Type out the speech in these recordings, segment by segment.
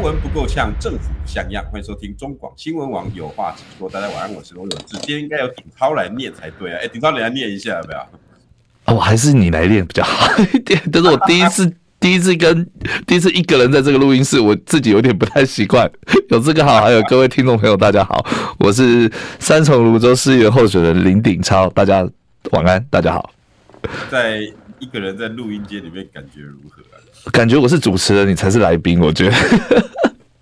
新闻不够呛，政府不像样。欢迎收听中广新闻网有话直说。大家晚安，我是罗永志。今天应该由鼎超来念才对啊！哎，鼎超，你来念一下要不要？哦，还是你来念比较好一点。这是我第一次，第一次跟第一次一个人在这个录音室，我自己有点不太习惯。有这个好，还有各位听众朋友，大家好，我是三重泸州市议员候选人林鼎超。大家晚安，大家好。在一个人在录音间里面，感觉如何？感觉我是主持人，你才是来宾，我觉得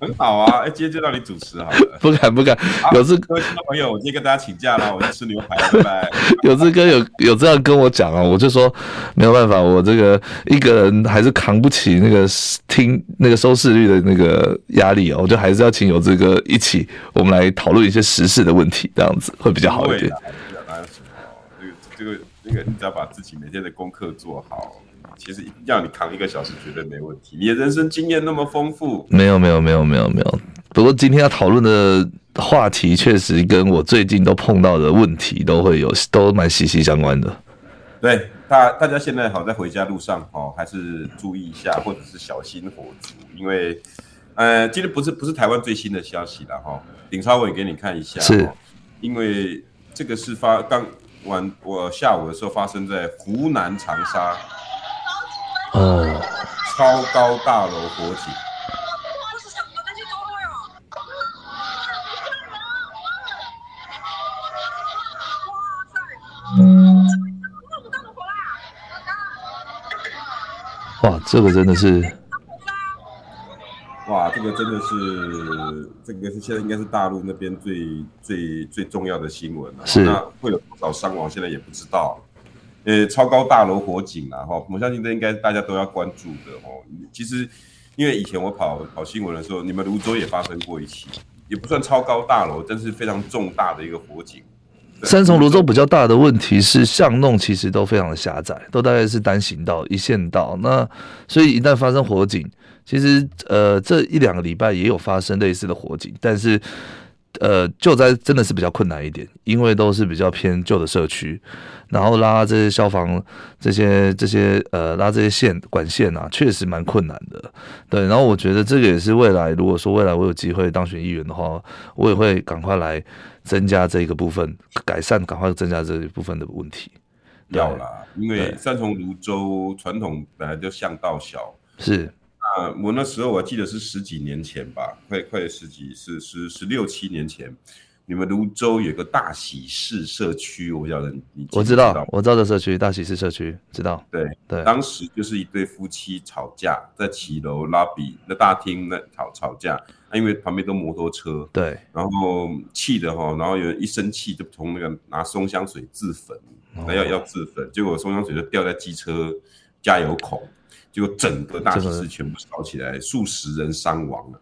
很好啊！哎，今天就让你主持好了。不敢不敢，有志各位听众朋友，我今天跟大家请假了，我去吃牛排，拜拜。有志哥有有这样跟我讲啊，我就说没有办法，我这个一个人还是扛不起那个听那个收视率的那个压力哦，我就还是要请有志哥一起，我们来讨论一些时事的问题，这样子会比较好一点。哪有什么？这个这个那个，你只要把自己每天的功课做好。其实要你扛一个小时绝对没问题。你的人生经验那么丰富，没有没有没有没有没有。不过今天要讨论的话题确实跟我最近都碰到的问题都会有，都蛮息息相关的。对，大大家现在好在回家路上哦，还是注意一下，或者是小心火烛，因为呃，今天不是不是台湾最新的消息了哈。鼎超我也给你看一下，是，因为这个是发刚晚我下午的时候发生在湖南长沙。哦，超高大楼火警！哇，这个真的是，哇，这个真的是，这个是现在应该是大陆那边最最最重要的新闻了。是，那会有多少伤亡，现在也不知道。呃，超高大楼火警啊，哈，我相信这应该大家都要关注的哦。其实，因为以前我跑跑新闻的时候，你们泸州也发生过一起，也不算超高大楼，但是非常重大的一个火警。三重泸州比较大的问题是巷弄其实都非常的狭窄，都大概是单行道、一线道。那所以一旦发生火警，其实呃这一两个礼拜也有发生类似的火警，但是。呃，救灾真的是比较困难一点，因为都是比较偏旧的社区，然后拉这些消防这些这些呃拉这些线管线啊，确实蛮困难的。对，然后我觉得这个也是未来，如果说未来我有机会当选议员的话，我也会赶快来增加这个部分，改善，赶快增加这一部分的问题。要啦，因为三重泸州传统本来就巷道小，是。啊，我那时候我记得是十几年前吧，快快十几是十十六七年前，你们泸州有个大喜事社区，我不晓得你，我知道，我知道这社区大喜事社区知道，对对，当时就是一对夫妻吵架，在骑楼拉比那大厅那吵吵架，啊，因为旁边都摩托车，对，然后气的哈，然后有人一生气就从那个拿松香水自焚，那要要自焚，结果松香水就掉在机车加油孔。就整个大城市全部烧起来，数十人伤亡了。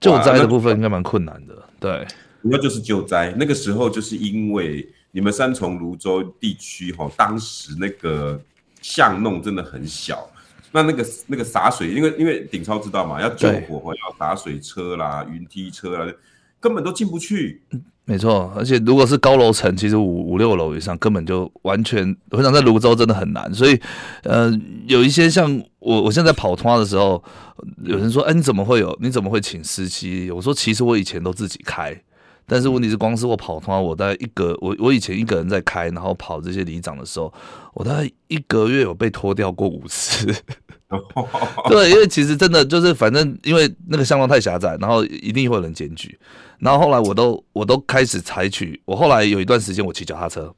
救灾的部分应该蛮困难的，对，主要就是救灾。那个时候就是因为你们三重泸州地区哈，当时那个巷弄真的很小，那那个那个洒水，因为因为鼎超知道嘛，要救火要洒水车啦、云梯车啦，根本都进不去。没错，而且如果是高楼层，其实五五六楼以上根本就完全，我想在泸州真的很难。所以，呃，有一些像我，我现在跑通的时候，有人说，哎，你怎么会有？你怎么会请司机？我说，其实我以前都自己开，但是问题是，光是我跑通，我大概一个，我我以前一个人在开，然后跑这些里长的时候，我大概一个月有被拖掉过五次。对，因为其实真的就是，反正因为那个巷道太狭窄，然后一定会有人检举。然后后来我都我都开始采取，我后来有一段时间我骑脚踏车，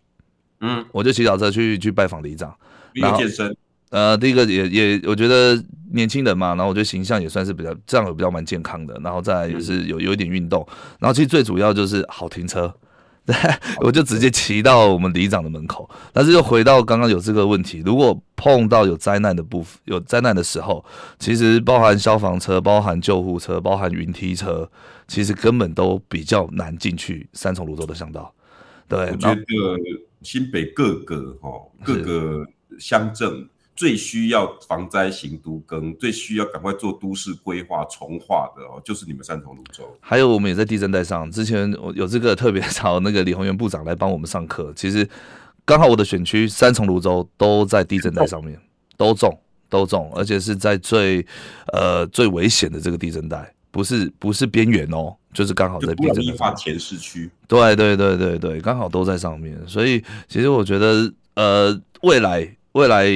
嗯，我就骑脚踏车去去拜访里长，然后健身，呃，第一个也也我觉得年轻人嘛，然后我觉得形象也算是比较这样也比较蛮健康的，然后再来也是有有一点运动，然后其实最主要就是好停车。我就直接骑到我们里长的门口，但是又回到刚刚有这个问题，如果碰到有灾难的部分，有灾难的时候，其实包含消防车、包含救护车、包含云梯车，其实根本都比较难进去三重芦洲的巷道。对，我觉得新北各个哦各个乡镇最需要防灾型都更，最需要赶快做都市规划重划的哦，就是你们三重泸州。还有我们也在地震带上，之前我有这个特别找那个李宏源部长来帮我们上课。其实刚好我的选区三重泸州都在地震带上面，都中都中，而且是在最呃最危险的这个地震带。不是不是边缘哦，就是刚好在地震带前市区。对对对对对，刚好都在上面，所以其实我觉得呃，未来未来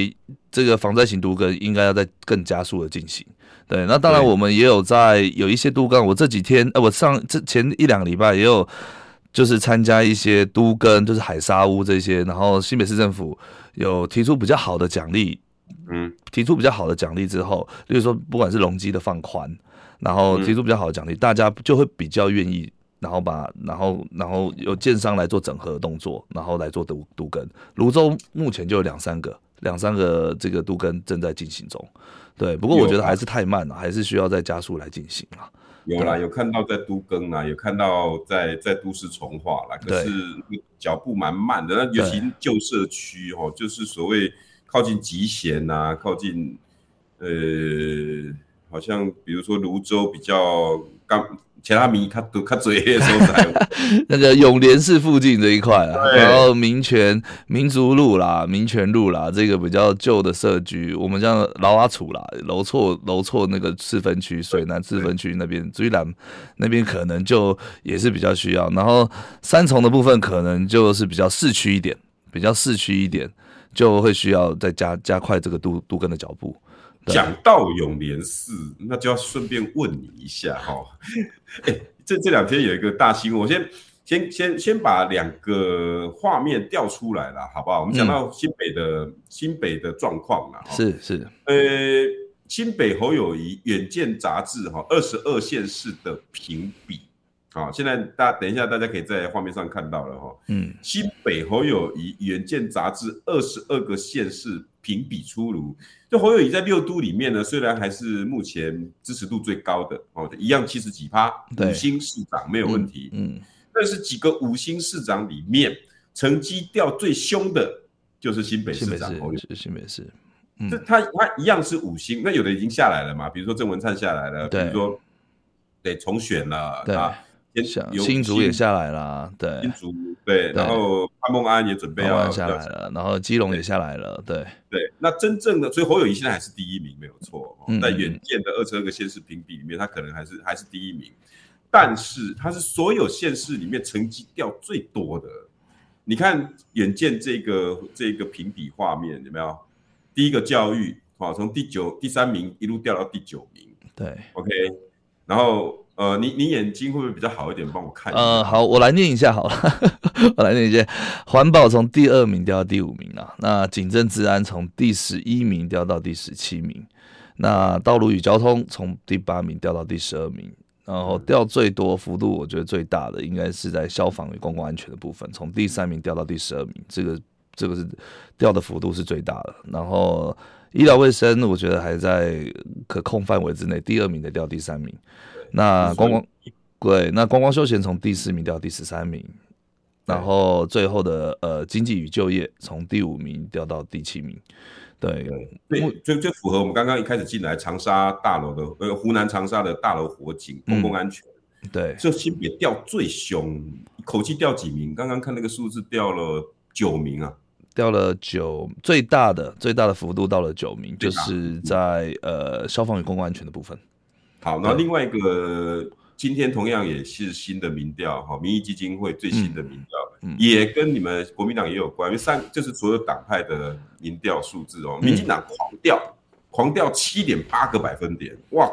这个防灾型都更应该要在更加速的进行。对，那当然我们也有在有一些都更，我这几天呃，我上这前一两个礼拜也有就是参加一些都更，就是海沙屋这些，然后新北市政府有提出比较好的奖励，嗯，提出比较好的奖励之后，例如说不管是容积的放宽。然后提出比较好的奖励，嗯、大家就会比较愿意，然后把然后然后由建商来做整合的动作，然后来做都都更。芦洲目前就有两三个两三个这个都更正在进行中，对。不过我觉得还是太慢了，还是需要再加速来进行啊。有啦，有看到在都更啊，有看到在在都市重化啦，可是脚步蛮慢的。那尤其旧社区哦，就是所谓靠近集贤啊，靠近呃。好像比如说泸州比较刚，其他米他都他嘴也收在 那个永联市附近这一块啊，然后民权民族路啦、民权路啦，这个比较旧的社区，我们叫劳阿楚啦、楼错楼错那个四分区、水南四分区那边，居然那边可能就也是比较需要。然后三重的部分可能就是比较市区一点，比较市区一点，就会需要再加加快这个都都更的脚步。讲到永联寺，那就要顺便问你一下哈。哎、欸，这这两天有一个大新闻，我先先先先把两个画面调出来了，好不好？我们讲到新北的、嗯、新北的状况了，是是。呃，新北侯友谊远见杂志哈，二十二县市的评比，好，现在大家等一下，大家可以在画面上看到了哈。嗯，新北侯友谊远见杂志二十二个县市。评比出炉，就侯友谊在六都里面呢，虽然还是目前支持度最高的哦，一样七十几趴，五星市长没有问题。嗯，嗯但是几个五星市长里面，成绩掉最凶的，就是新北市长侯友宜。新北市，嗯，这他他一样是五星，那有的已经下来了嘛，比如说郑文灿下来了，比如说对重选了，对啊。新竹也下来了，对，新竹对，然后潘孟安也准备要下来了，然后基隆也下来了，对对。那真正的，所以侯友谊现在还是第一名，没有错。在远见的二十二个县市评比里面，他可能还是还是第一名，但是他是所有县市里面成绩掉最多的。你看远见这个这个评比画面有没有？第一个教育，好，从第九第三名一路掉到第九名，对，OK，然后。呃，你你眼睛会不会比较好一点？帮我看一下。呃，好，我来念一下好了，我来念一下。环保从第二名掉到第五名了，那警政治安从第十一名掉到第十七名，那道路与交通从第八名掉到第十二名，然后掉最多幅度，我觉得最大的应该是在消防与公共安全的部分，从第三名掉到第十二名，这个这个是掉的幅度是最大的。然后医疗卫生，我觉得还在可控范围之内，第二名的掉第三名。那观光，对，那观光休闲从第四名掉到第十三名，然后最后的呃经济与就业从第五名掉到第七名，对，对，最最符合我们刚刚一开始进来长沙大楼的呃湖南长沙的大楼火警公共安全，嗯、对，这新北掉最凶，一口气掉几名？刚刚看那个数字掉了九名啊，掉了九，最大的最大的幅度到了九名，就是在呃消防与公共安全的部分。好，那另外一个，今天同样也是新的民调，哈，民意基金会最新的民调，嗯。嗯、也跟你们国民党也有关，因为三就是所有党派的民调数字哦，民进党狂掉，嗯、狂掉七点八个百分点，哇，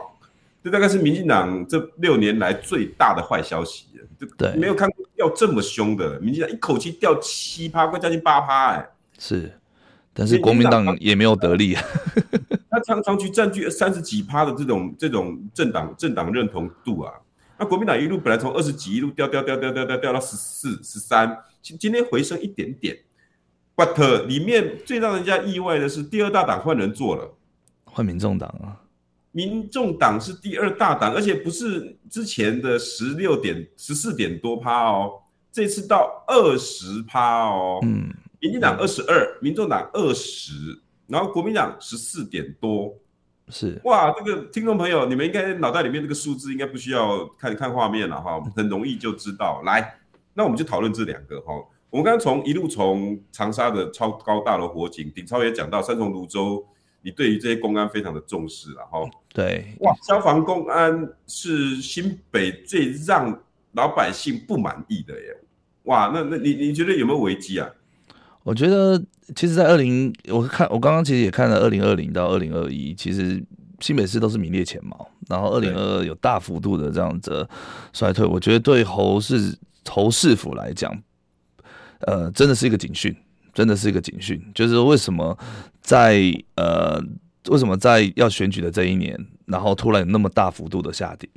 这大概是民进党这六年来最大的坏消息，对，没有看过掉这么凶的，民进党一口气掉七趴，快将近八趴，哎，是，但是国民党也没有得利。他常常去占据三十几趴的这种这种政党政党认同度啊，那国民党一路本来从二十几一路掉掉掉掉掉掉掉到十四十三，今今天回升一点点，but 里面最让人家意外的是第二大党换人做了，换民众党啊，民众党是第二大党，而且不是之前的十六点十四点多趴哦，这次到二十趴哦，嗯，民进党二十二，民众党二十，然后国民党十四点多，是哇，这个听众朋友，你们应该脑袋里面这个数字应该不需要看看画面了哈，很容易就知道。来，那我们就讨论这两个哈。我们刚刚从一路从长沙的超高大楼火警，鼎超也讲到三重泸州，你对于这些公安非常的重视了哈。对，哇，消防公安是新北最让老百姓不满意的耶。哇，那那你你觉得有没有危机啊？我觉得其实，在二零，我看我刚刚其实也看了二零二零到二零二一，其实新北市都是名列前茅，然后二零二二有大幅度的这样子衰退。我觉得对侯市侯市府来讲，呃，真的是一个警讯，真的是一个警讯，就是为什么在呃。为什么在要选举的这一年，然后突然有那么大幅度的下跌？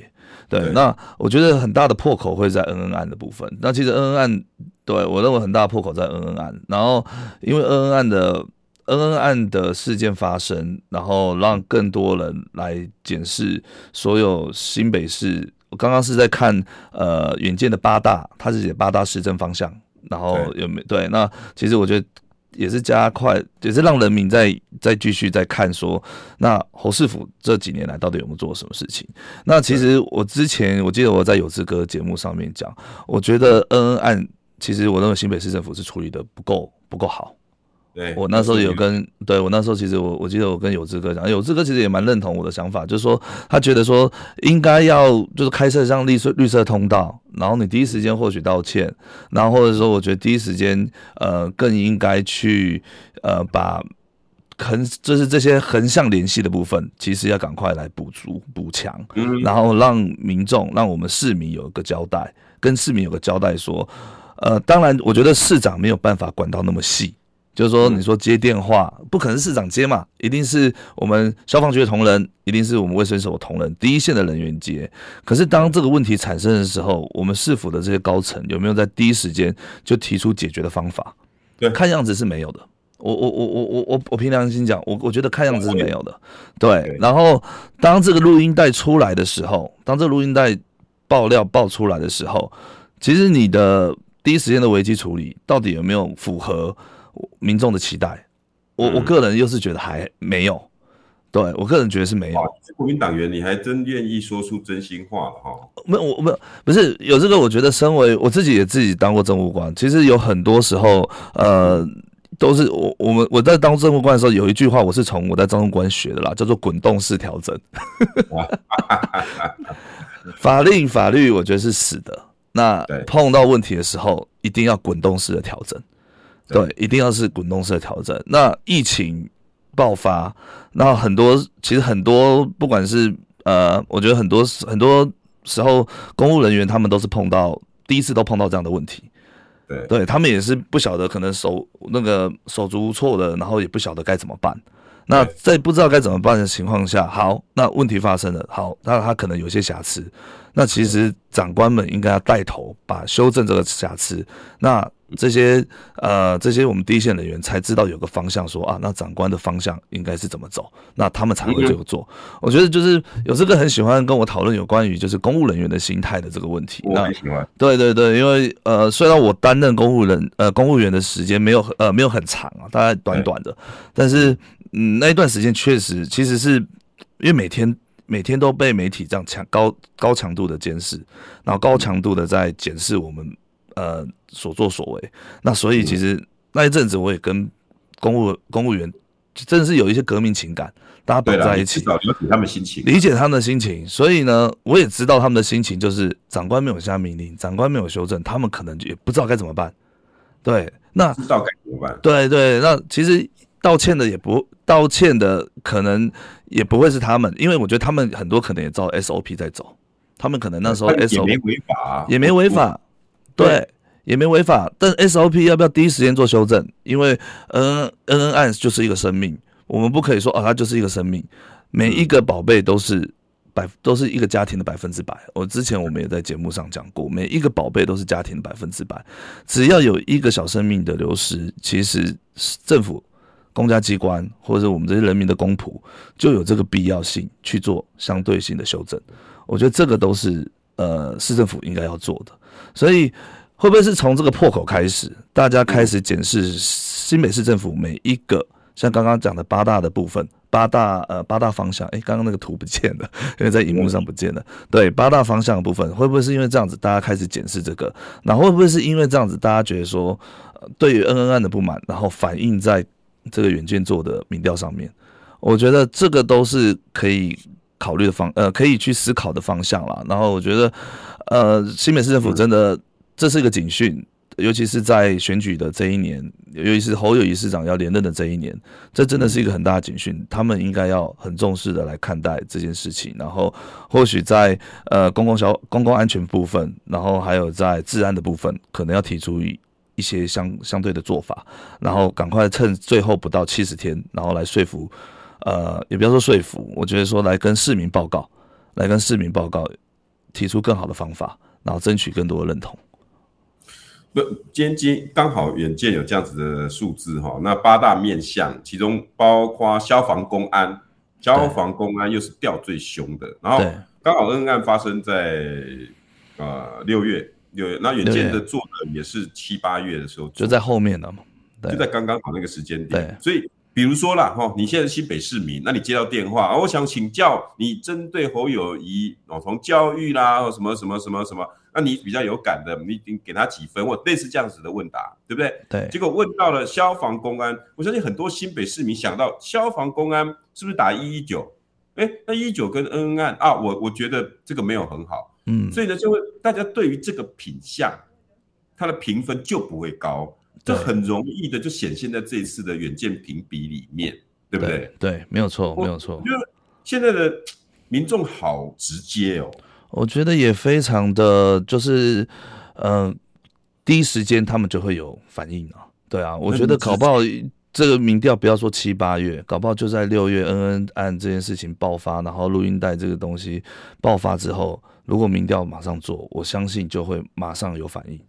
对，对那我觉得很大的破口会在恩恩案的部分。那其实恩恩案，对我认为很大的破口在恩恩案。然后因为恩恩案的恩恩案的事件发生，然后让更多人来检视所有新北市。我刚刚是在看呃远见的八大，他是写八大市政方向，然后有没有对？那其实我觉得。也是加快，也是让人民再再继续在看说，那侯世福这几年来到底有没有做什么事情？那其实我之前我记得我在有志哥节目上面讲，我觉得恩恩案其实我认为新北市政府是处理的不够不够好。对，我那时候有跟对我那时候其实我我记得我跟有志哥讲，有志哥其实也蛮认同我的想法，就是说他觉得说应该要就是开设像绿色绿色通道，然后你第一时间获取道歉，然后或者说我觉得第一时间呃更应该去呃把横就是这些横向联系的部分，其实要赶快来补足补强，然后让民众让我们市民有一个交代，跟市民有个交代说，呃当然我觉得市长没有办法管到那么细。就是说，你说接电话不可能是市长接嘛，一定是我们消防局的同仁，一定是我们卫生所的同仁，第一线的人员接。可是当这个问题产生的时候，我们市府的这些高层有没有在第一时间就提出解决的方法？对，看样子是没有的。我我我我我我我凭良心讲，我我觉得看样子是没有的。对，然后当这个录音带出来的时候，当这个录音带爆料爆出来的时候，其实你的第一时间的危机处理到底有没有符合？民众的期待，我我个人又是觉得还没有，对我个人觉得是没有。国民党员，你还真愿意说出真心话了哈？没有，我没有，不是有这个。我觉得，身为我自己也自己当过政务官，其实有很多时候，呃，都是我我们我在当政务官的时候，有一句话我是从我在政务官学的啦，叫做“滚动式调整”。法令法律，我觉得是死的。那碰到问题的时候，一定要滚动式的调整。对，一定要是滚动式的调整。那疫情爆发，那很多其实很多，不管是呃，我觉得很多很多时候，公务人员他们都是碰到第一次都碰到这样的问题。对，对他们也是不晓得，可能手那个手足无措的，然后也不晓得该怎么办。那在不知道该怎么办的情况下，好，那问题发生了，好，那他可能有些瑕疵，那其实长官们应该要带头把修正这个瑕疵。那这些呃，这些我们第一线人员才知道有个方向说，说啊，那长官的方向应该是怎么走，那他们才会这么做。我觉得就是有这个很喜欢跟我讨论有关于就是公务人员的心态的这个问题。我很喜欢。对对对，因为呃，虽然我担任公务人呃公务员的时间没有呃没有很长啊，大概短短的，但是。嗯，那一段时间确实，其实是因为每天每天都被媒体这样强高高强度的监视，然后高强度的在检视我们呃所作所为，那所以其实那一阵子我也跟公务公务员真的是有一些革命情感，大家绑在一起，理解他们心情，理解他们的心情，所以呢，我也知道他们的心情，就是长官没有下命令，长官没有修正，他们可能也不知道该怎么办。对，那知道该怎么办？对对，那其实。道歉的也不道歉的，可能也不会是他们，因为我觉得他们很多可能也照 SOP 在走，他们可能那时候 SOP 也没违法，也没违法，对，也没违法，但 SOP 要不要第一时间做修正？因为嗯，N N 案就是一个生命，我们不可以说啊，它就是一个生命，每一个宝贝都是百都是一个家庭的百分之百。我之前我们也在节目上讲过，每一个宝贝都是家庭的百分之百，只要有一个小生命的流失，其实政府。公家机关或者我们这些人民的公仆，就有这个必要性去做相对性的修正。我觉得这个都是呃市政府应该要做的。所以会不会是从这个破口开始，大家开始检视新北市政府每一个像刚刚讲的八大的部分，八大呃八大方向，诶，刚刚那个图不见了，因为在荧幕上不见了。对，八大方向的部分，会不会是因为这样子，大家开始检视这个？那会不会是因为这样子，大家觉得说，对于恩恩案的不满，然后反映在这个远见做的民调上面？我觉得这个都是可以考虑的方，呃，可以去思考的方向啦。然后我觉得，呃，新北市政府真的这是一个警讯，尤其是在选举的这一年，尤其是侯友宜市长要连任的这一年，这真的是一个很大的警讯。他们应该要很重视的来看待这件事情。然后或许在呃公共小公共安全部分，然后还有在治安的部分，可能要提出一一些相相对的做法，然后赶快趁最后不到七十天，然后来说服。呃，也不要说说服，我觉得说来跟市民报告，来跟市民报告，提出更好的方法，然后争取更多的认同。那，今天刚好远见有这样子的数字哈，那八大面向，其中包括消防公安，消防公安又是掉最凶的，然后刚好恩恩案发生在呃六月六月，那远见的做的也是七八月的时候，就在后面了嘛，就在刚刚好那个时间点，所以。比如说啦，哈，你现在是新北市民，那你接到电话，我想请教你针对侯友谊哦，从教育啦，或什么什么什么什么，那你比较有感的，你你给他几分，或类似这样子的问答，对不对？对。结果问到了消防公安，我相信很多新北市民想到消防公安是不是打一一九？哎，那一一九跟恩恩案啊，我我觉得这个没有很好，嗯，所以呢，就会大家对于这个品相，它的评分就不会高。这很容易的就显现在这一次的远见评比里面，对不对？对，对，没有错，没有错。因为现在的民众好直接哦，我觉得也非常的就是，嗯、呃，第一时间他们就会有反应啊。对啊，我觉得搞不好这个民调不要说七八月，搞不好就在六月恩恩案这件事情爆发，然后录音带这个东西爆发之后，如果民调马上做，我相信就会马上有反应。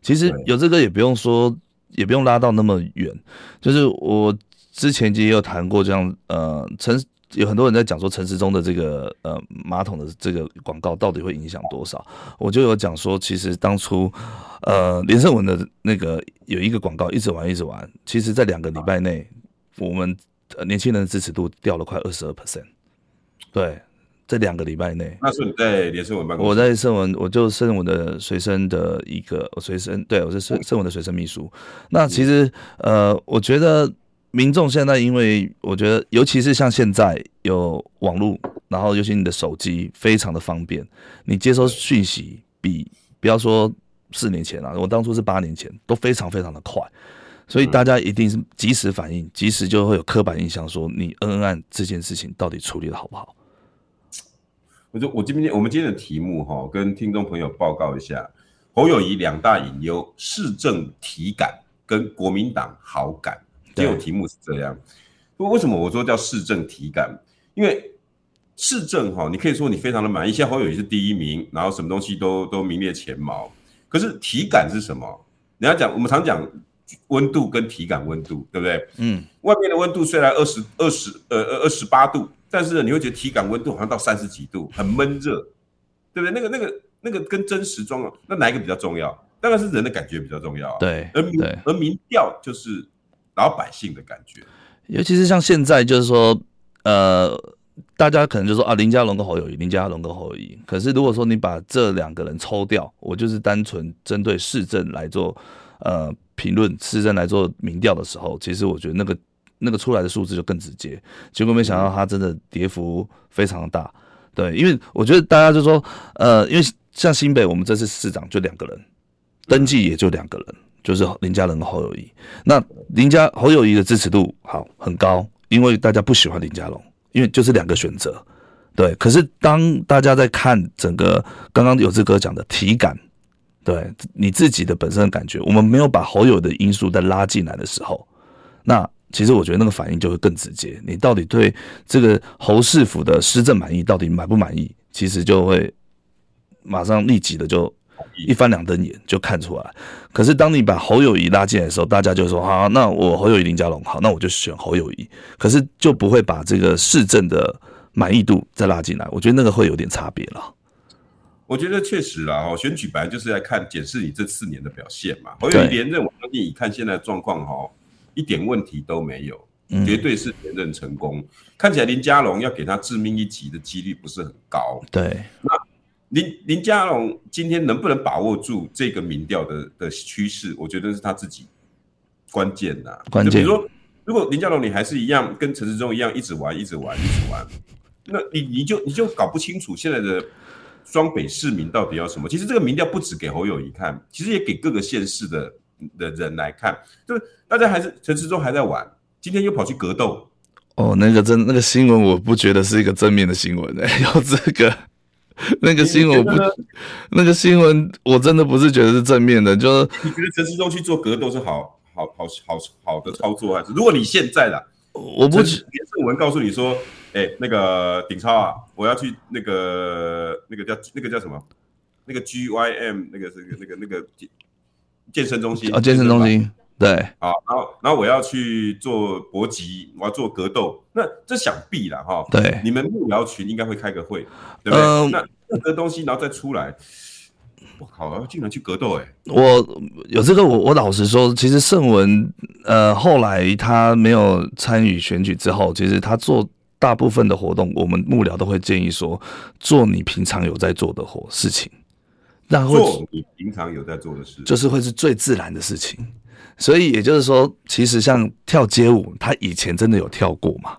其实有这个也不用说。也不用拉到那么远，就是我之前也有谈过这样，呃，陈有很多人在讲说陈时中的这个呃马桶的这个广告到底会影响多少，我就有讲说，其实当初呃连胜文的那个有一个广告一直玩一直玩，其实在两个礼拜内，我们年轻人的支持度掉了快二十二 percent，对。这两个礼拜内，那是你在连胜文办公室？我在胜文，我就胜文的随身的一个随身，对，我是胜胜文的随身秘书。那其实，呃，我觉得民众现在，因为我觉得，尤其是像现在有网络，然后尤其你的手机非常的方便，你接收讯息比不要说四年前啊，我当初是八年前，都非常非常的快，所以大家一定是及时反应，及时就会有刻板印象，说你恩恩案这件事情到底处理的好不好？我就我今天我们今天的题目哈，跟听众朋友报告一下，侯友宜两大隐忧：市政体感跟国民党好感。今天题目是这样。为什么我说叫市政体感？因为市政哈，你可以说你非常的满意，现在侯友宜是第一名，然后什么东西都都名列前茅。可是体感是什么？你要讲，我们常讲温度跟体感温度，对不对？嗯。外面的温度虽然二十二十呃二十八度。但是呢，你会觉得体感温度好像到三十几度，很闷热，对不对？那个、那个、那个跟真实状况，那哪一个比较重要？当然是人的感觉比较重要啊。对，而民而民调就是老百姓的感觉。尤其是像现在，就是说，呃，大家可能就说啊，林佳龙跟侯友谊，林佳龙跟侯友谊。可是如果说你把这两个人抽掉，我就是单纯针对市政来做呃评论，市政来做民调的时候，其实我觉得那个。那个出来的数字就更直接，结果没想到它真的跌幅非常大，对，因为我觉得大家就说，呃，因为像新北，我们这次市长就两个人，登记也就两个人，就是林佳龙和侯友谊。那林佳侯友谊的支持度好很高，因为大家不喜欢林佳龙，因为就是两个选择，对。可是当大家在看整个刚刚有志哥讲的体感，对你自己的本身的感觉，我们没有把侯友的因素再拉进来的时候，那。其实我觉得那个反应就会更直接，你到底对这个侯市府的施政满意，到底满不满意？其实就会马上立即的就一翻两瞪眼就看出来。可是当你把侯友谊拉进来的时候，大家就说好，那我侯友谊林佳龙好，那我就选侯友谊。可是就不会把这个市政的满意度再拉进来。我觉得那个会有点差别了。我觉得确实啦，哦，选举本来就是来看检视你这四年的表现嘛。侯友谊连任，我相信你看现在的状况哈，一点问题都没有，绝对是连任成功。嗯、看起来林佳龙要给他致命一击的几率不是很高。对，那林林佳龙今天能不能把握住这个民调的的趋势？我觉得是他自己关键呐。关键，比如说，如果林佳龙你还是一样跟陈时中一样一直玩，一直玩，一直玩，那你你就你就搞不清楚现在的。双北市民到底要什么？其实这个民调不止给侯友谊看，其实也给各个县市的的人来看。就是大家还是陈时中还在玩，今天又跑去格斗。哦，那个真那个新闻，我不觉得是一个正面的新闻哎。要这个那个新闻，我不那个新闻，我真的不是觉得是正面的。就是你觉得陈时中去做格斗是好好好好好的操作，还是如果你现在啦，我不连胜文告诉你说。哎、欸，那个鼎超啊，我要去那个那个叫那个叫什么？那个 G Y M 那个是那个那个健身中心啊，健身中心对好，然后然后我要去做搏击，我要做格斗，那这想必了哈。对，你们幕僚群应该会开个会，对不对？嗯、那这个东西然后再出来，我靠，竟然去格斗哎、欸！我有这个，我我老实说，其实胜文呃后来他没有参与选举之后，其实他做。大部分的活动，我们幕僚都会建议说，做你平常有在做的活事情，然后做你平常有在做的事，就是会是最自然的事情。所以也就是说，其实像跳街舞，他以前真的有跳过嘛？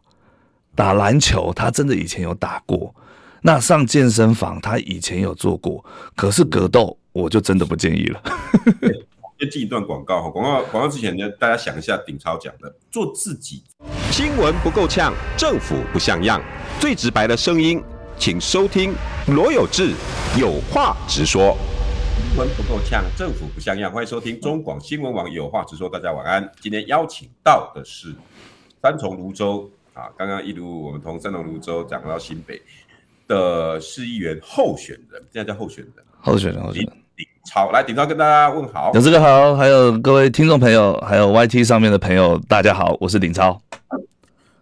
打篮球，他真的以前有打过。那上健身房，他以前有做过。可是格斗，我就真的不建议了。先进一段广告哈，广告广告之前呢，大家想一下顶超讲的，做自己。新闻不够呛，政府不像样，最直白的声音，请收听罗有志有话直说。新闻不够呛，政府不像样，欢迎收听中广新闻网有话直说。大家晚安。今天邀请到的是三重泸州啊，刚刚一如我们从三重泸州讲到新北的市议员候选人，现在叫候选人，候选人，候选人。鼎超来，鼎超跟大家问好。有志哥好，还有各位听众朋友，还有 YT 上面的朋友，大家好，我是鼎超。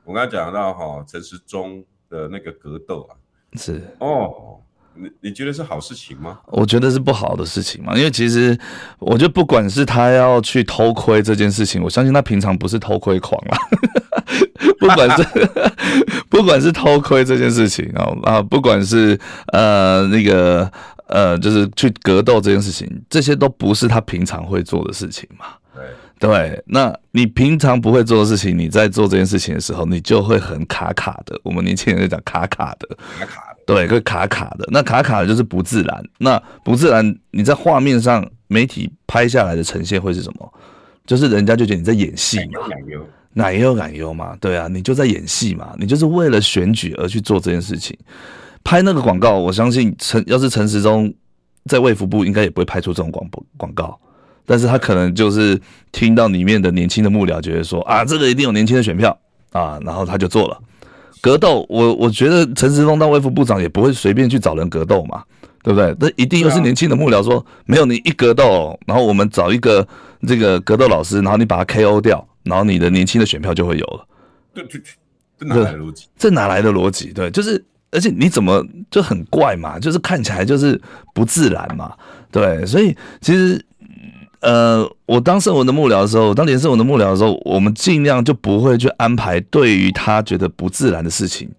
我刚才讲到哈陈时中的那个格斗啊，是哦，你你觉得是好事情吗？我觉得是不好的事情嘛，因为其实我觉得不管是他要去偷窥这件事情，我相信他平常不是偷窥狂啦。不管是 不管是偷窥这件事情啊啊，不管是呃那个。呃，就是去格斗这件事情，这些都不是他平常会做的事情嘛。对，对，那你平常不会做的事情，你在做这件事情的时候，你就会很卡卡的。我们年轻人在讲卡卡的，卡卡的，对，会卡卡的。那卡卡的就是不自然。那不自然，你在画面上媒体拍下来的呈现会是什么？就是人家就觉得你在演戏嘛，奶油奶油嘛，对啊，你就在演戏嘛，你就是为了选举而去做这件事情。拍那个广告，我相信陈要是陈时中在卫福部，应该也不会拍出这种广播广告。但是他可能就是听到里面的年轻的幕僚觉得说啊，这个一定有年轻的选票啊，然后他就做了格斗。我我觉得陈时中当卫副部长也不会随便去找人格斗嘛，对不对？那一定又是年轻的幕僚说，没有你一格斗，然后我们找一个这个格斗老师，然后你把他 KO 掉，然后你的年轻的选票就会有了。对对对，这哪来的逻辑？这哪来的逻辑？对，就是。而且你怎么就很怪嘛？就是看起来就是不自然嘛，对。所以其实，呃，我当胜文的幕僚的时候，当连胜文的幕僚的时候，我们尽量就不会去安排对于他觉得不自然的事情，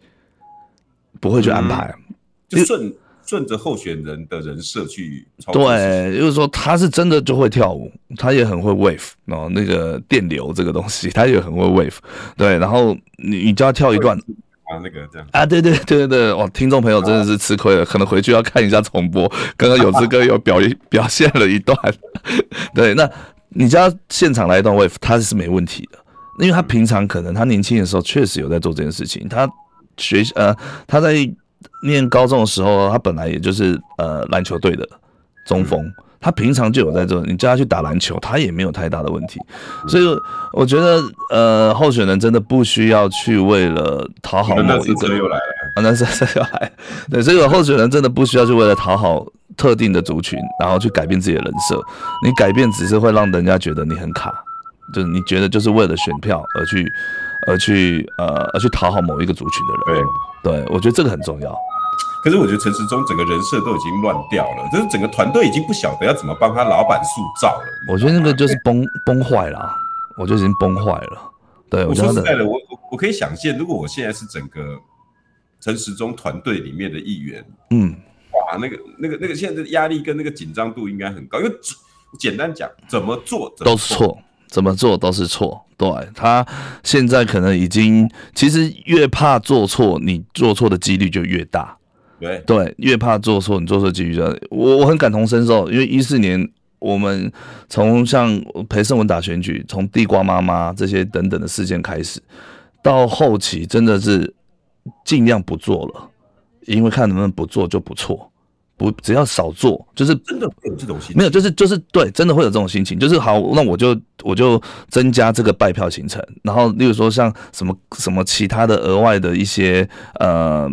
不会去安排，嗯、就顺顺着候选人的人设去。对，就是说他是真的就会跳舞，他也很会 wave，然后那个电流这个东西，他也很会 wave。对，然后你你叫他跳一段。啊，那个这样啊，对对对对对，哇，听众朋友真的是吃亏了，可能回去要看一下重播。刚刚有志哥有表 表现了一段，对，那你家现场来一段 wave，他是没问题的，因为他平常可能他年轻的时候确实有在做这件事情，他学呃他在念高中的时候，他本来也就是呃篮球队的中锋。他平常就有在做，你叫他去打篮球，他也没有太大的问题。所以我觉得，呃，候选人真的不需要去为了讨好某一个，又来了，啊，那是又来，对，这个候选人真的不需要去为了讨好特定的族群，然后去改变自己的人设。你改变只是会让人家觉得你很卡，就是你觉得就是为了选票而去，而去，呃，而去讨好某一个族群的人。对，对我觉得这个很重要。可是我觉得陈时中整个人设都已经乱掉了，就是整个团队已经不晓得要怎么帮他老板塑造了。我觉得那个就是崩崩坏了，我就已经崩坏了。对，我说实在的，我我我可以想见，如果我现在是整个陈时中团队里面的一员，嗯，哇，那个那个那个现在的压力跟那个紧张度应该很高，因为简单讲，怎么做都是错。怎么做都是错，对，他现在可能已经，其实越怕做错，你做错的几率就越大，对对，越怕做错，你做错几率就。我我很感同身受，因为一四年我们从像裴胜文打选举，从地瓜妈妈这些等等的事件开始，到后期真的是尽量不做了，因为看能不能不做就不错。不，只要少做，就是真的会有这种心情。没有，就是就是对，真的会有这种心情。就是好，那我就我就增加这个拜票行程，然后例如说像什么什么其他的额外的一些呃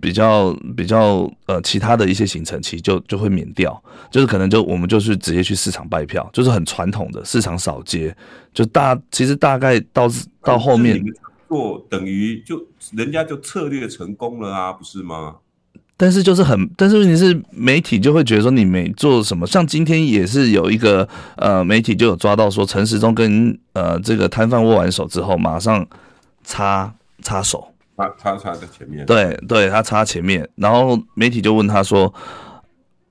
比较比较呃其他的一些行程，其实就就会免掉。就是可能就我们就是直接去市场拜票，就是很传统的市场扫街。就大其实大概到到后面做等于就人家就策略成功了啊，不是吗？但是就是很，但是问题是媒体就会觉得说你没做什么，像今天也是有一个呃媒体就有抓到说陈时中跟呃这个摊贩握完手之后，马上插插手，插插插在前面，对对，他插前面，然后媒体就问他说，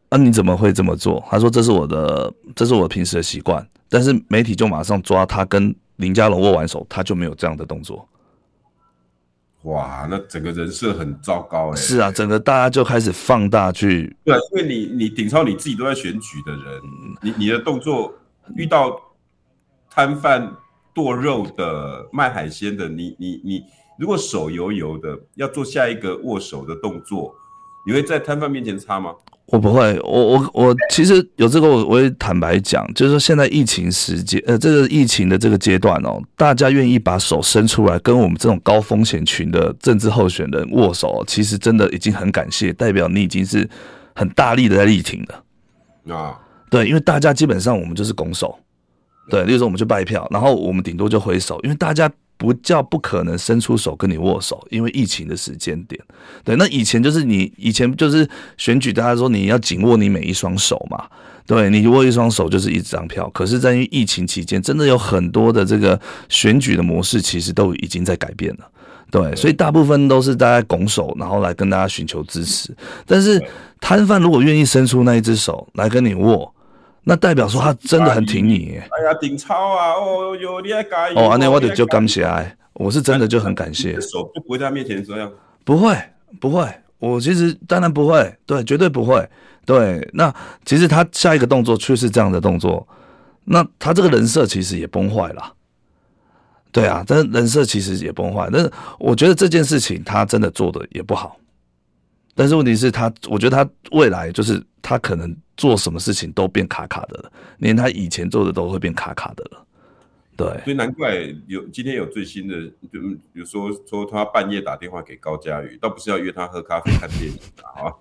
啊你怎么会这么做？他说这是我的，这是我平时的习惯，但是媒体就马上抓他跟林佳龙握完手，他就没有这样的动作。哇，那整个人设很糟糕哎、欸！是啊，整个大家就开始放大去。对，因为你你顶超你自己都在选举的人，你你的动作遇到摊贩剁肉的、卖海鲜的，你你你如果手油油的要做下一个握手的动作，你会在摊贩面前擦吗？我不会，我我我其实有这个，我我也坦白讲，就是说现在疫情时间，呃，这个疫情的这个阶段哦，大家愿意把手伸出来跟我们这种高风险群的政治候选人握手，其实真的已经很感谢，代表你已经是很大力的在力挺了啊。对，因为大家基本上我们就是拱手，对，例如说我们去拜票，然后我们顶多就挥手，因为大家。不叫不可能伸出手跟你握手，因为疫情的时间点。对，那以前就是你以前就是选举，大家说你要紧握你每一双手嘛。对，你握一双手就是一张票。可是，在于疫情期间，真的有很多的这个选举的模式，其实都已经在改变了。对，所以大部分都是大家拱手，然后来跟大家寻求支持。但是摊贩如果愿意伸出那一只手来跟你握。那代表说他真的很挺你。哎呀，顶超啊，哦哟，你还加油哦，那我得就感谢，我是真的就很感谢。手就不会在面前这样。不会，不会，我其实当然不会，对，绝对不会。对，那其实他下一个动作却是这样的动作，那他这个人设其实也崩坏了。对啊，但是人设其实也崩坏，但是我觉得这件事情他真的做的也不好。但是问题是他，我觉得他未来就是他可能做什么事情都变卡卡的了，连他以前做的都会变卡卡的了。对，所以难怪有今天有最新的，就比如说说他半夜打电话给高嘉宇，倒不是要约他喝咖啡看电影啊。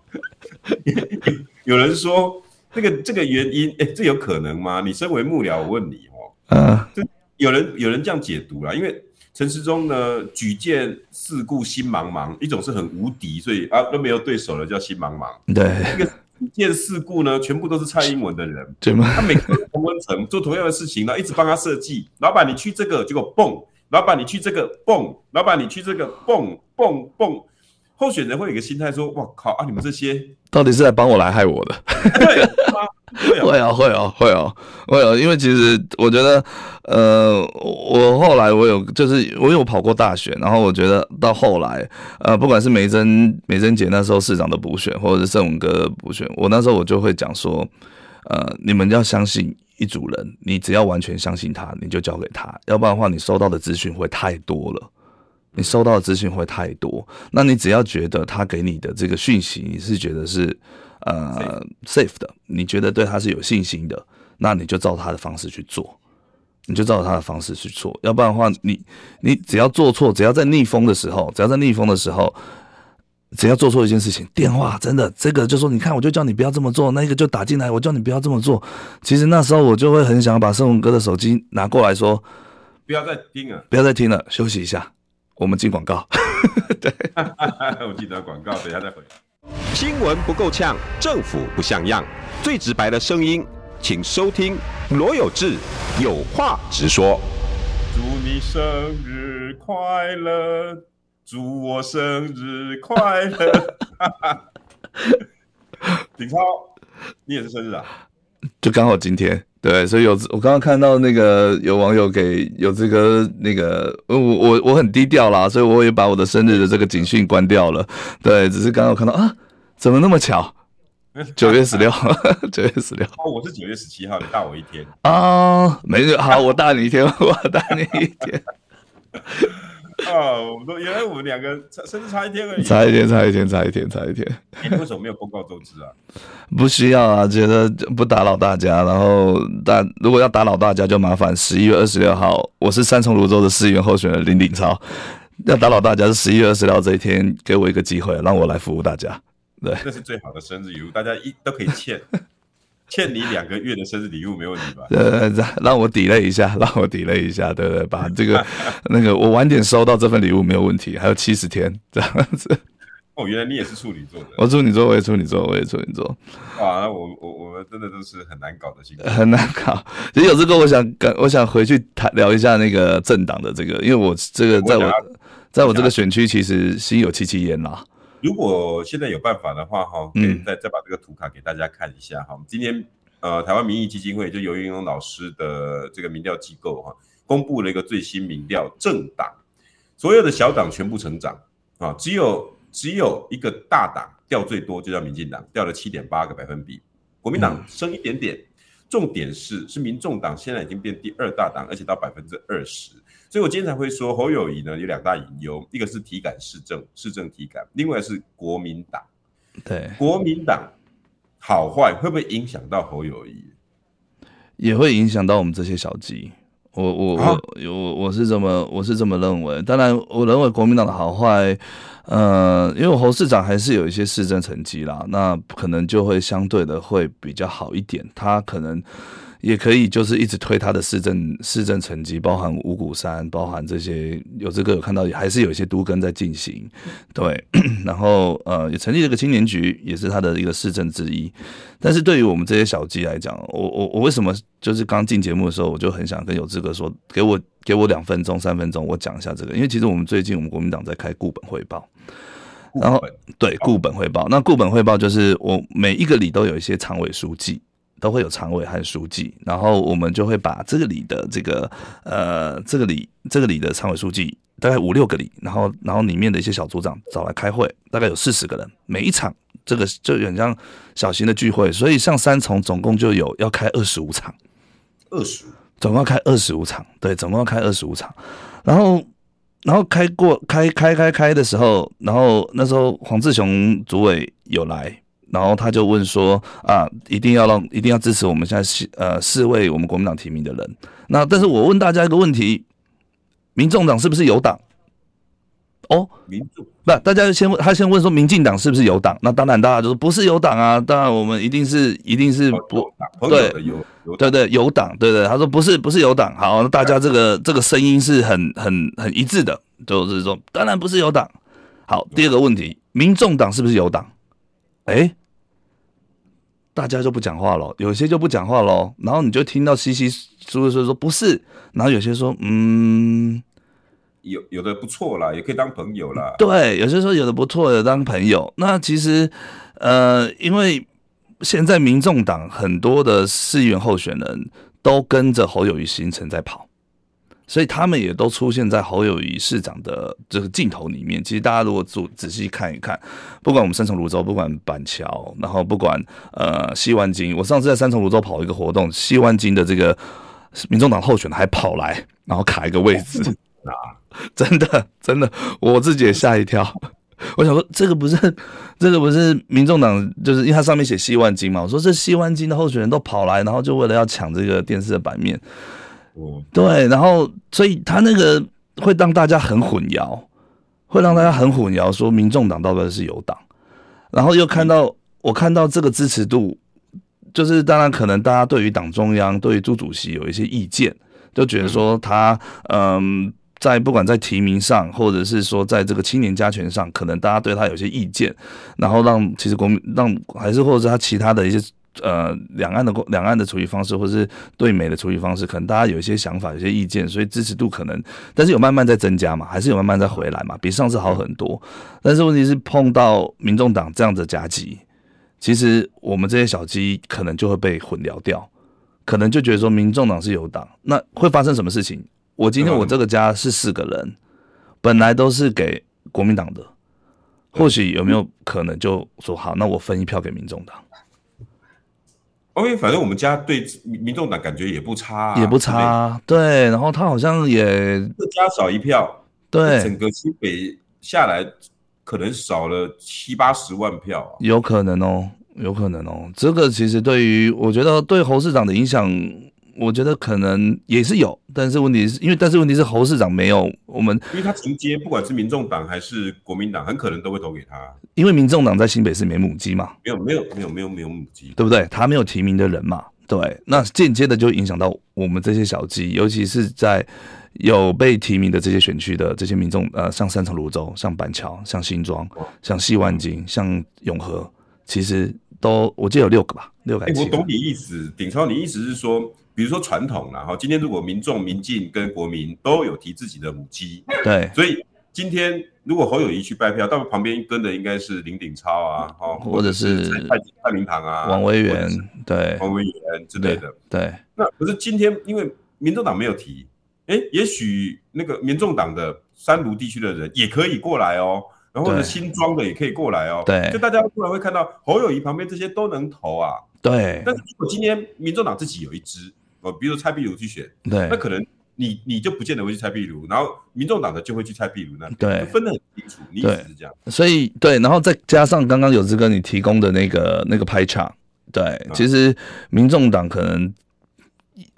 有人说这个这个原因，哎，这有可能吗？你身为幕僚，我问你哦，嗯，就有人有人这样解读啦，因为。陈时中呢，举荐四顾心茫茫，一种是很无敌，所以啊都没有对手了，叫心茫茫。对，这个举荐四顾呢，全部都是蔡英文的人，对吗？他每个同温层做同样的事情，然后一直帮他设计。老板，你去这个，结果蹦；老板，你去这个，蹦；老板，你去这个，蹦蹦蹦。候选人会有一个心态说：“哇靠啊，你们这些到底是在帮我来害我的？”对 会啊，会啊，会啊，会啊，因为其实我觉得，呃，我后来我有就是我有跑过大选，然后我觉得到后来，呃，不管是梅珍梅珍姐那时候市长的补选，或者是胜文哥的补选，我那时候我就会讲说，呃，你们要相信一组人，你只要完全相信他，你就交给他，要不然的话，你收到的资讯会太多了，你收到的资讯会太多，那你只要觉得他给你的这个讯息，你是觉得是。呃，safe。的，你觉得对他是有信心的，那你就照他的方式去做，你就照他的方式去做，要不然的话，你你只要做错，只要在逆风的时候，只要在逆风的时候，只要做错一件事情，电话真的这个就说，你看，我就叫你不要这么做，那个就打进来，我叫你不要这么做。其实那时候我就会很想把胜文哥的手机拿过来说，不要再听了，不要再听了，休息一下，我们进广告。对，我记得广告，等一下再回来。新闻不够呛，政府不像样，最直白的声音，请收听罗有志有话直说。祝你生日快乐，祝我生日快乐。鼎超，你也是生日啊？就刚好今天。对，所以有我刚刚看到那个有网友给有这个那个，我我我很低调啦，所以我也把我的生日的这个警讯关掉了。对，只是刚刚我看到啊，怎么那么巧？九月十六，九月十六。哦，我是九月十七号，你大我一天啊？没事，好，我大你一天，我大你一天。啊，我们说原来我们两个甚至差一天而已，差一天，差一天，差一天，差一天。你为什么没有公告周知啊？不需要啊，觉得不打扰大家。然后大如果要打扰大家，就麻烦十一月二十六号，我是三重泸州的市议员候选人林鼎超。要打扰大家是十一月二十六号这一天，给我一个机会，让我来服务大家。对，这是最好的生日礼物，大家一都可以欠。欠你两个月的生日礼物没问题吧？呃，让我 delay 一下，让我 delay 一下，对不对？把 这个那个我晚点收到这份礼物没有问题，还有七十天这样子。哦，原来你也是处女座的。我处女座，我也处女座，我也处女座。啊，那我我我们真的都是很难搞的星座，很难搞。其实有这个，我想跟我想回去谈聊一下那个政党的这个，因为我这个在我在我这个选区其实心有戚戚焉啦。如果现在有办法的话，哈，可以再再把这个图卡给大家看一下，哈、嗯。今天，呃，台湾民意基金会就尤云龙老师的这个民调机构，哈，公布了一个最新民调，政党所有的小党全部成长，啊，只有只有一个大党掉最多，就叫民进党，掉了七点八个百分比，国民党升一点点。嗯、重点是，是民众党现在已经变第二大党，而且到百分之二十。所以我今天才会说侯友谊呢有两大隐忧，一个是体感市政，市政体感，另外是国民党。对，国民党好坏会不会影响到侯友谊？也会影响到我们这些小鸡。我我我我我是这么我是这么认为。当然，我认为国民党的好坏，呃，因为侯市长还是有一些市政成绩啦，那可能就会相对的会比较好一点。他可能。也可以，就是一直推他的市政市政成绩，包含五股山，包含这些有这个有看到，还是有一些都更在进行，对。然后呃，也成立了个青年局，也是他的一个市政之一。但是对于我们这些小鸡来讲，我我我为什么就是刚进节目的时候，我就很想跟有资格说，给我给我两分钟三分钟，我讲一下这个，因为其实我们最近我们国民党在开固本汇报，然后对固本汇报，那固本汇报就是我每一个里都有一些常委书记。都会有常委和书记，然后我们就会把这个里的这个呃这个里这个里的常委书记大概五六个里，然后然后里面的一些小组长找来开会，大概有四十个人，每一场这个就有点像小型的聚会，所以像三重总共就有要开二十五场，二十总共要开二十五场，对，总共要开二十五场，然后然后开过开开开开的时候，然后那时候黄志雄主委有来。然后他就问说啊，一定要让，一定要支持我们现在四呃四位我们国民党提名的人。那但是我问大家一个问题，民众党是不是有党？哦，民众不，大家先问他先问说民进党是不是有党？那当然大家就说不是有党啊，当然我们一定是一定是不对，有对对有党，对对，他说不是不是有党。好，那大家这个这个声音是很很很一致的，就是说当然不是有党。好，第二个问题，民众党是不是有党？哎，大家就不讲话了，有些就不讲话了，然后你就听到稀稀疏疏说不是，然后有些说嗯，有有的不错啦，也可以当朋友啦。对，有些说有的不错的当朋友。那其实呃，因为现在民众党很多的市议员候选人都跟着侯友谊行程在跑。所以他们也都出现在侯友谊市长的这个镜头里面。其实大家如果仔仔细看一看，不管我们三重芦洲，不管板桥，然后不管呃西湾金，我上次在三重芦洲跑一个活动，西湾金的这个民众党候选还跑来，然后卡一个位置啊，真的真的，我自己也吓一跳。我想说，这个不是这个不是民众党，就是因为它上面写西湾金嘛。我说这西湾金的候选人都跑来，然后就为了要抢这个电视的版面。对，然后所以他那个会让大家很混淆，会让大家很混淆，说民众党到底是有党，然后又看到我看到这个支持度，就是当然可能大家对于党中央、对于朱主席有一些意见，就觉得说他嗯在不管在提名上，或者是说在这个青年加权上，可能大家对他有些意见，然后让其实国民让还是或者是他其他的一些呃两岸的两岸的处理方式，或者是对美的处理方式，可能大家有一些想法、有些意见，所以支持度可能，但是有慢慢在增加嘛，还是有慢慢在回来嘛，比上次好很多。但是问题是碰到民众党这样的夹击，其实我们这些小鸡可能就会被混淆掉，可能就觉得说民众党是有党，那会发生什么事情？我今天我这个家是四个人，本来都是给国民党的，或许有没有可能就说好，那我分一票给民众党？OK，反正我们家对民众党感觉也不差，也不差，对。然后他好像也这家少一票，对，整个新北下来可能少了七八十万票，有可能哦，有可能哦。这个其实对于我觉得对侯市长的影响。我觉得可能也是有，但是问题是因为，但是问题是侯市长没有我们，因为他承接不管是民众党还是国民党，很可能都会投给他。因为民众党在新北市没母鸡嘛，没有没有没有没有没有母鸡，对不对？他没有提名的人嘛，对，那间接的就影响到我们这些小鸡，尤其是在有被提名的这些选区的这些民众，呃，像三重芦洲、像板桥、像新庄、像西万金、像永和，其实都我记得有六个吧，六个。哎，我懂你意思，鼎超，你意思是说？比如说传统啦，哈，今天如果民众、民进跟国民都有提自己的母鸡，对，所以今天如果侯友谊去拜票，到旁边跟的应该是林鼎超啊，哈，或者是蔡蔡明堂啊，王维元，对，王维元之类的，对。那可是今天因为民众党没有提，哎，也许那个民众党的三芦地区的人也可以过来哦，然后呢，新庄的也可以过来哦，对，就大家突然会看到侯友谊旁边这些都能投啊，对。但是如果今天民众党自己有一支。比如说蔡壁炉去选，对，那可能你你就不见得会去蔡壁炉，然后民众党的就会去蔡壁炉那边，对，分得很清楚，你意思是这样。所以对，然后再加上刚刚有志哥你提供的那个那个排场，对，啊、其实民众党可能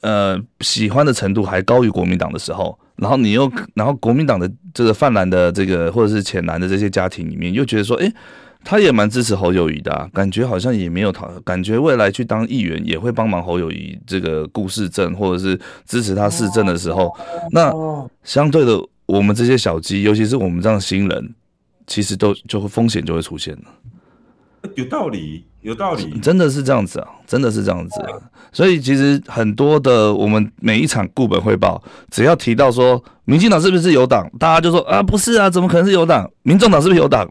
呃喜欢的程度还高于国民党的时候，然后你又然后国民党的这个泛蓝的这个或者是浅蓝的这些家庭里面又觉得说，哎。他也蛮支持侯友谊的、啊，感觉好像也没有讨，感觉未来去当议员也会帮忙侯友谊这个顾市政，或者是支持他市政的时候，那相对的，我们这些小鸡，尤其是我们这样的新人，其实都就会风险就会出现了。有道理，有道理，真的是这样子啊，真的是这样子、啊。所以其实很多的我们每一场固本汇报，只要提到说民进党是不是有党，大家就说啊不是啊，怎么可能是有党？民众党是不是有党？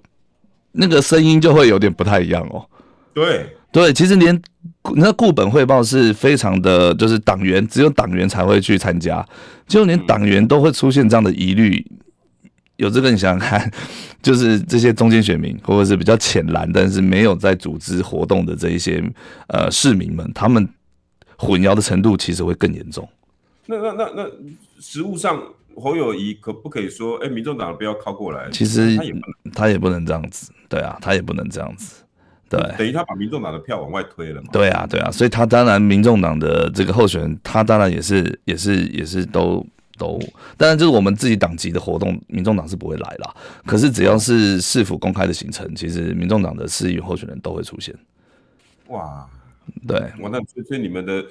那个声音就会有点不太一样哦。对对，其实连那固本汇报是非常的，就是党员只有党员才会去参加，就连党员都会出现这样的疑虑。有这个你想想看，就是这些中间选民或者是比较浅蓝，但是没有在组织活动的这一些呃市民们，他们混淆的程度其实会更严重。那那那那实物上。侯友谊可不可以说，哎、欸，民众党不要靠过来？其实他也他也不能这样子，对啊，他也不能这样子，对，等于他把民众党的票往外推了嘛？对啊，对啊，所以他当然民众党的这个候选人，他当然也是也是也是都都，当然就是我们自己党籍的活动，民众党是不会来啦。可是只要是市府公开的行程，其实民众党的市议员候选人都会出现。哇，对，我，那所以你们的。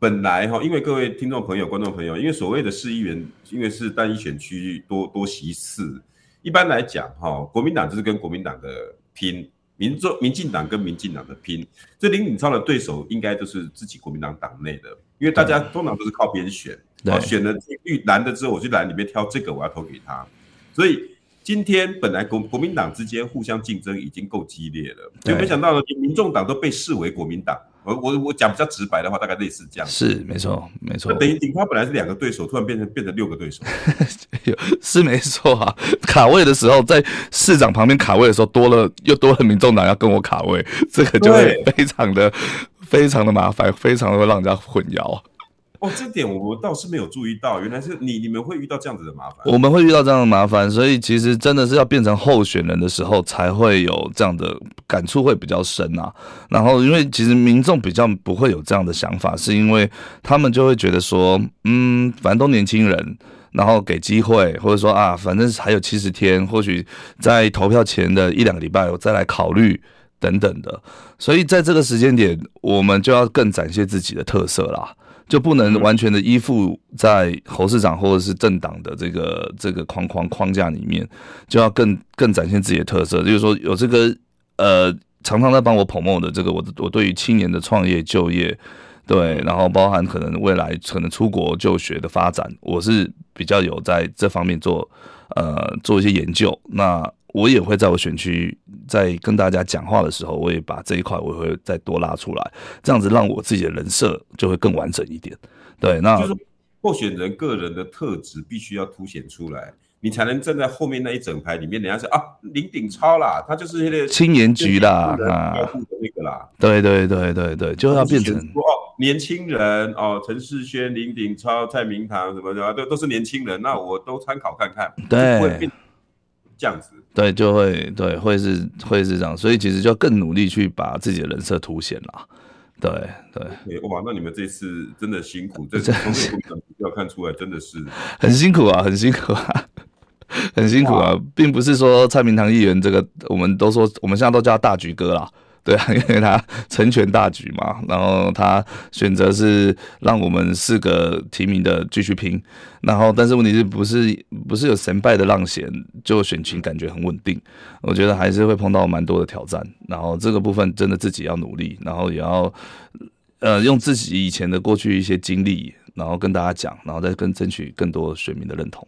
本来哈，因为各位听众朋友、观众朋友，因为所谓的市议员，因为是单一选区多多席次，一般来讲哈，国民党就是跟国民党的拼，民众、民进党跟民进党的拼。这林颖超的对手应该都是自己国民党党内的，因为大家通常都是靠边选，对，选了绿蓝的之后，我去蓝里面挑这个，我要投给他。所以今天本来国国民党之间互相竞争已经够激烈了，就没想到呢，民众党都被视为国民党。我我我讲比较直白的话，大概类似这样。是没错，没错。等于鼎超本来是两个对手，突然变成变成六个对手，是没错啊。卡位的时候，在市长旁边卡位的时候，多了又多了民众党要跟我卡位，这个就会非常的非常的麻烦，非常的会让人家混淆。哦，这点我倒是没有注意到，原来是你你们会遇到这样子的麻烦。我们会遇到这样的麻烦，所以其实真的是要变成候选人的时候，才会有这样的感触会比较深啊。然后，因为其实民众比较不会有这样的想法，是因为他们就会觉得说，嗯，反正都年轻人，然后给机会，或者说啊，反正还有七十天，或许在投票前的一两个礼拜，我再来考虑。等等的。所以在这个时间点，我们就要更展现自己的特色啦，就不能完全的依附在侯市长或者是政党的这个这个框框框架里面，就要更更展现自己的特色。就是说，有这个呃，常常在帮我 promote 的这个，我我对于青年的创业就业。对，然后包含可能未来可能出国就学的发展，我是比较有在这方面做呃做一些研究。那我也会在我选区在跟大家讲话的时候，我也把这一块我会再多拉出来，这样子让我自己的人设就会更完整一点。对，那就是候选人个人的特质必须要凸显出来。你才能站在后面那一整排里面，人家说啊，林鼎超啦，他就是那个青年局啦，啊，那个啦，对对对对对，就要变成哦，年轻人哦，陈世轩、林鼎超、蔡明堂什么的，都都是年轻人，那我都参考看看，对，会变这样子，对，就会对，会是会是这样，所以其实就要更努力去把自己的人设凸显啦。对对，哇，那你们这次真的辛苦，这从这个要看出来，真的是很辛苦啊，很辛苦啊。很辛苦啊，并不是说蔡明堂议员这个，我们都说我们现在都叫他大局哥啦，对啊，因为他成全大局嘛，然后他选择是让我们四个提名的继续拼，然后但是问题是不是不是有神败的让贤，就选情感觉很稳定，我觉得还是会碰到蛮多的挑战，然后这个部分真的自己要努力，然后也要呃用自己以前的过去一些经历，然后跟大家讲，然后再跟争取更多选民的认同。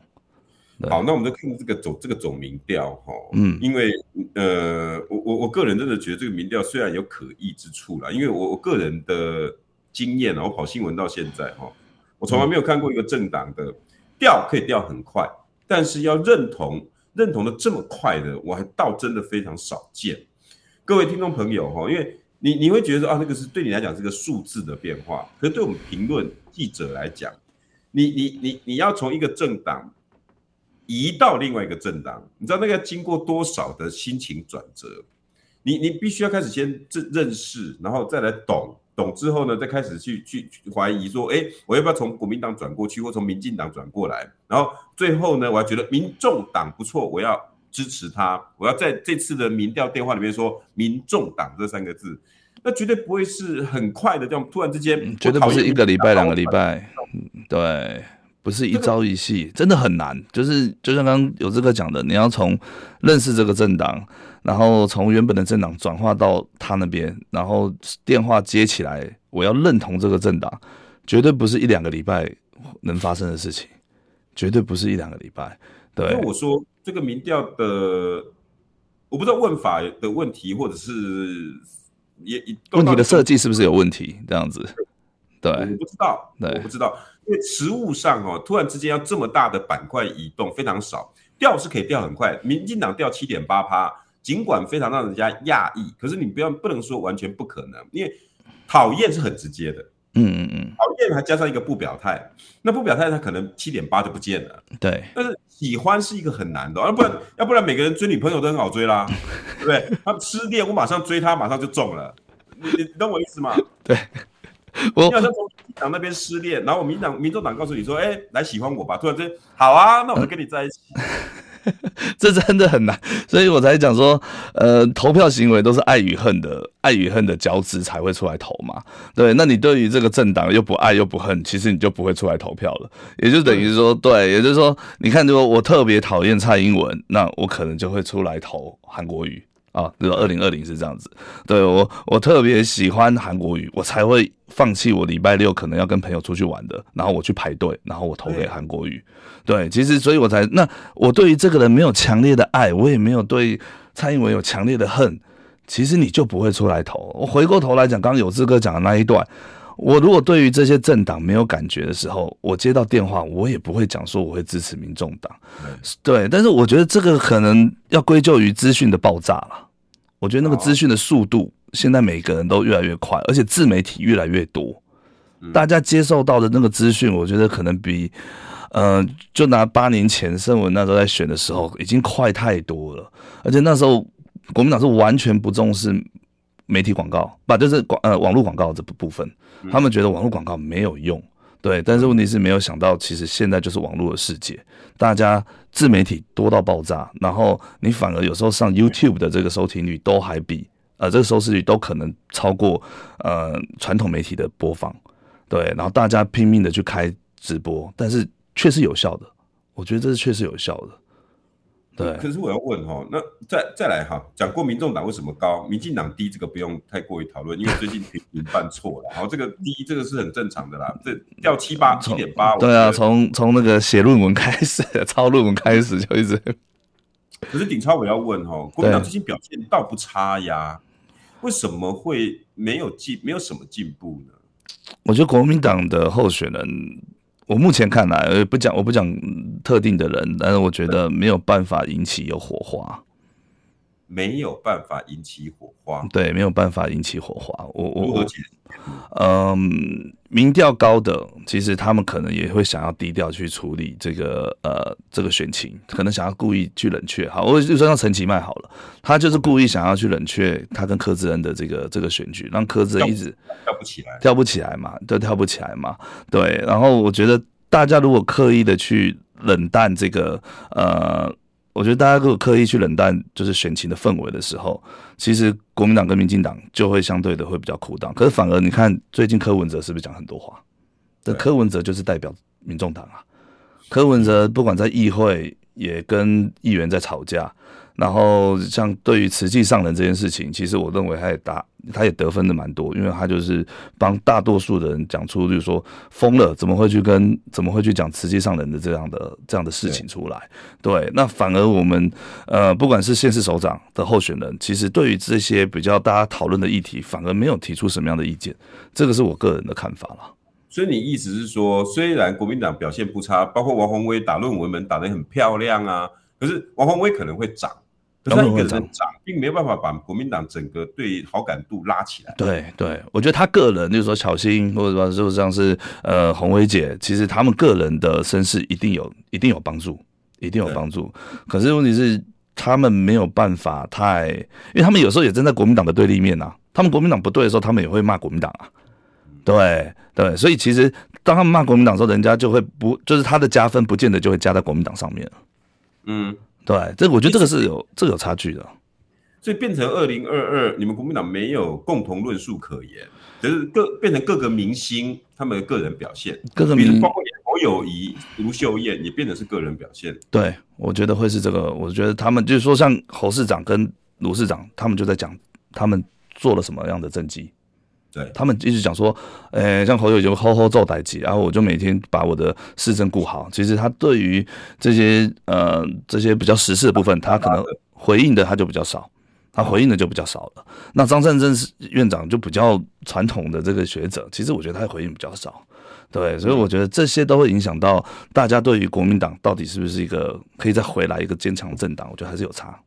好，那我们就看这个总这个总民调哈，嗯，因为呃，我我我个人真的觉得这个民调虽然有可疑之处啦，因为我我个人的经验啊，我跑新闻到现在哈，我从来没有看过一个政党的调可以调很快，但是要认同认同的这么快的，我还倒真的非常少见。各位听众朋友哈，因为你你会觉得说啊，那个是对你来讲是个数字的变化，可是对我们评论记者来讲，你你你你要从一个政党。移到另外一个政党，你知道那个要经过多少的心情转折？你你必须要开始先认认识，然后再来懂，懂之后呢，再开始去去怀疑说，哎，我要不要从国民党转过去，或从民进党转过来？然后最后呢，我还觉得民众党不错，我要支持他，我要在这次的民调电话里面说民众党这三个字，那绝对不会是很快的这样，突然之间绝对不是一个礼拜两个礼拜，对。不是一朝一夕，真的很难。就是就像刚刚有这个讲的，你要从认识这个政党，然后从原本的政党转化到他那边，然后电话接起来，我要认同这个政党，绝对不是一两个礼拜能发生的事情，绝对不是一两个礼拜。对，因为我说这个民调的，我不知道问法的问题，或者是也问题的设计是不是有问题？这样子，对，我不知道，对，我不知道。因为实物上哦，突然之间要这么大的板块移动非常少，掉是可以掉很快。民进党掉七点八趴，尽管非常让人家讶异，可是你不要不能说完全不可能，因为讨厌是很直接的，嗯嗯嗯，讨厌还加上一个不表态，那不表态他可能七点八就不见了，对。但是喜欢是一个很难的，要不然要不然每个人追女朋友都很好追啦，对不对？他失恋我马上追他，马上就中了，你你懂我意思吗？对。我要从民党那边失恋，然后我民党、民众党告诉你说：“哎、欸，来喜欢我吧。”突然间，好啊，那我就跟你在一起。这真的很难，所以我才讲说，呃，投票行为都是爱与恨的，爱与恨的交织才会出来投嘛。对，那你对于这个政党又不爱又不恨，其实你就不会出来投票了。也就等于说，对，也就是说，你看，如果我特别讨厌蔡英文，那我可能就会出来投韩国瑜。啊，比如二零二零是这样子，对，我我特别喜欢韩国语，我才会放弃我礼拜六可能要跟朋友出去玩的，然后我去排队，然后我投给韩国语。对，其实所以我才那我对于这个人没有强烈的爱，我也没有对蔡英文有强烈的恨，其实你就不会出来投。我回过头来讲，刚刚有志哥讲的那一段。我如果对于这些政党没有感觉的时候，我接到电话，我也不会讲说我会支持民众党，对。但是我觉得这个可能要归咎于资讯的爆炸了。我觉得那个资讯的速度，现在每个人都越来越快，而且自媒体越来越多，大家接受到的那个资讯，我觉得可能比，呃，就拿八年前胜文那时候在选的时候，已经快太多了。而且那时候国民党是完全不重视。媒体广告，不就是广呃网络广告这部部分，他们觉得网络广告没有用，对。但是问题是没有想到，其实现在就是网络的世界，大家自媒体多到爆炸，然后你反而有时候上 YouTube 的这个收听率都还比呃，这个收视率都可能超过呃传统媒体的播放，对，然后大家拼命的去开直播，但是确实有效的，我觉得这是确实有效的。对，可是我要问哈，那再再来哈，讲过民众党为什么高，民进党低，这个不用太过于讨论，因为最近频频犯错了，然后这个低，这个是很正常的啦，这掉七八七点八，对啊，从从那个写论文开始，抄论文开始就一直。可是顶超，我要问哈，国民党最近表现倒不差呀，为什么会没有进，没有什么进步呢？我觉得国民党的候选人。我目前看来，不讲我不讲特定的人，但是我觉得没有办法引起有火花，没有办法引起火花，对，没有办法引起火花。我我我，嗯，民调高的，其实他们可能也会想要低调去处理这个呃这个选情，可能想要故意去冷却。好，我就说像陈其迈好了，他就是故意想要去冷却他跟柯志恩的这个这个选举，让柯志恩一直。跳不起来，跳不起来嘛，对，跳不起来嘛，对。然后我觉得大家如果刻意的去冷淡这个，呃，我觉得大家如果刻意去冷淡就是选情的氛围的时候，其实国民党跟民进党就会相对的会比较苦档。可是反而你看最近柯文哲是不是讲很多话？这柯文哲就是代表民众党啊。柯文哲不管在议会也跟议员在吵架。然后，像对于慈济上人这件事情，其实我认为他也打，他也得分的蛮多，因为他就是帮大多数的人讲出，就是说疯了怎么会去跟怎么会去讲慈济上人的这样的这样的事情出来？对，那反而我们呃，不管是县市首长的候选人，其实对于这些比较大家讨论的议题，反而没有提出什么样的意见，这个是我个人的看法了。所以你意思是说，虽然国民党表现不差，包括王鸿薇打论文门打得很漂亮啊，可是王鸿薇可能会涨。可是他一个人长，并没有办法把国民党整个对好感度拉起来。对对，我觉得他个人，就是说小新，或者说就像是呃红薇姐，其实他们个人的身世一定有，一定有帮助，一定有帮助。可是问题是，他们没有办法太，因为他们有时候也站在国民党的对立面啊。他们国民党不对的时候，他们也会骂国民党啊。对对，所以其实当他们骂国民党的时候，人家就会不，就是他的加分不见得就会加在国民党上面。嗯。对，这我觉得这个是有这个有差距的，所以变成二零二二，你们国民党没有共同论述可言，只是各变成各个明星他们的个人表现，各个明星，包括侯友谊、卢秀燕也变成是个人表现。对，我觉得会是这个，我觉得他们就是说，像侯市长跟卢市长，他们就在讲他们做了什么样的政绩。对，他们一直讲说，呃、欸，像侯友宜就好好做代级，然后我就每天把我的市政顾好。其实他对于这些呃这些比较时事的部分，他可能回应的他就比较少，他回应的就比较少了。那张善政院长就比较传统的这个学者，其实我觉得他回应比较少。对，所以我觉得这些都会影响到大家对于国民党到底是不是一个可以再回来一个坚强的政党，我觉得还是有差。